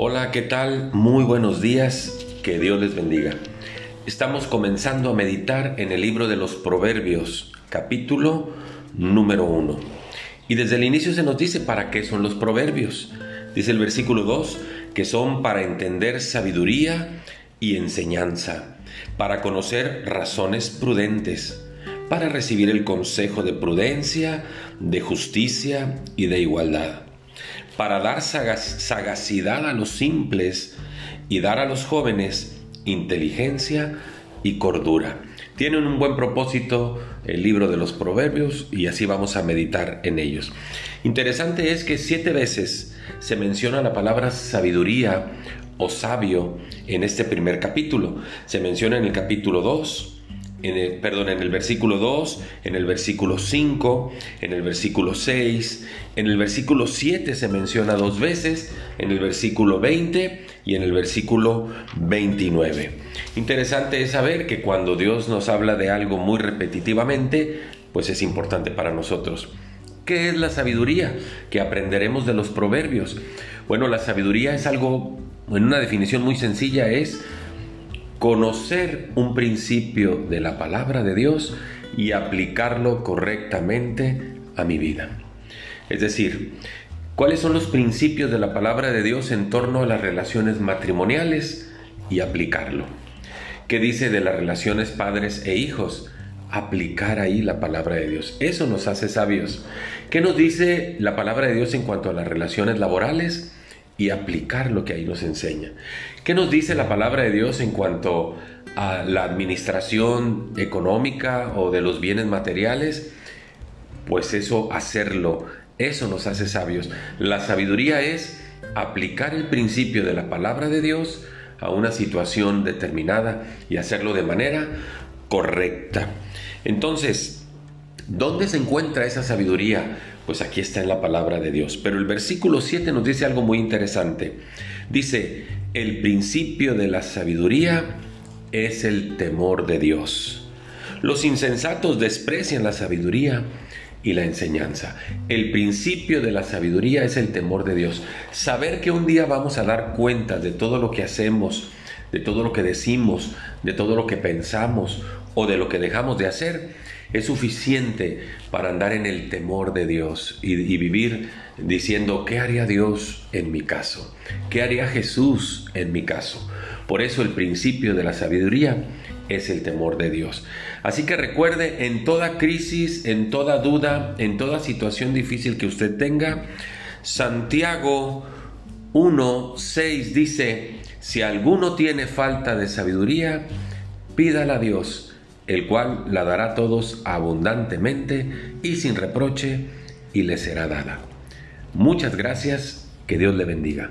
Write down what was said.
Hola, ¿qué tal? Muy buenos días, que Dios les bendiga. Estamos comenzando a meditar en el libro de los Proverbios, capítulo número 1. Y desde el inicio se nos dice para qué son los proverbios. Dice el versículo 2 que son para entender sabiduría y enseñanza, para conocer razones prudentes, para recibir el consejo de prudencia, de justicia y de igualdad para dar sagacidad a los simples y dar a los jóvenes inteligencia y cordura. Tienen un buen propósito el libro de los proverbios y así vamos a meditar en ellos. Interesante es que siete veces se menciona la palabra sabiduría o sabio en este primer capítulo. Se menciona en el capítulo 2, en el, perdón, en el versículo 2, en el versículo 5, en el versículo 6, en el versículo 7 se menciona dos veces, en el versículo 20 y en el versículo 29. Interesante es saber que cuando Dios nos habla de algo muy repetitivamente, pues es importante para nosotros. ¿Qué es la sabiduría? Que aprenderemos de los proverbios. Bueno, la sabiduría es algo, en una definición muy sencilla, es conocer un principio de la palabra de Dios y aplicarlo correctamente a mi vida. Es decir, ¿cuáles son los principios de la palabra de Dios en torno a las relaciones matrimoniales y aplicarlo? ¿Qué dice de las relaciones padres e hijos? Aplicar ahí la palabra de Dios. Eso nos hace sabios. ¿Qué nos dice la palabra de Dios en cuanto a las relaciones laborales? Y aplicar lo que ahí nos enseña. ¿Qué nos dice la palabra de Dios en cuanto a la administración económica o de los bienes materiales? Pues eso, hacerlo, eso nos hace sabios. La sabiduría es aplicar el principio de la palabra de Dios a una situación determinada y hacerlo de manera correcta. Entonces, ¿dónde se encuentra esa sabiduría? Pues aquí está en la palabra de Dios. Pero el versículo 7 nos dice algo muy interesante. Dice, el principio de la sabiduría es el temor de Dios. Los insensatos desprecian la sabiduría y la enseñanza. El principio de la sabiduría es el temor de Dios. Saber que un día vamos a dar cuenta de todo lo que hacemos, de todo lo que decimos, de todo lo que pensamos o de lo que dejamos de hacer es suficiente para andar en el temor de Dios y, vivir diciendo, ¿qué haría Dios en mi caso? ¿Qué haría Jesús en mi caso? Por eso el principio de la sabiduría es el temor de Dios. Así que recuerde, en toda crisis, en toda duda, en toda situación difícil que usted tenga, Santiago 1.6 dice, si alguno tiene falta de sabiduría, pídala a Dios el cual la dará a todos abundantemente y sin reproche, y le será dada. Muchas gracias, que Dios le bendiga.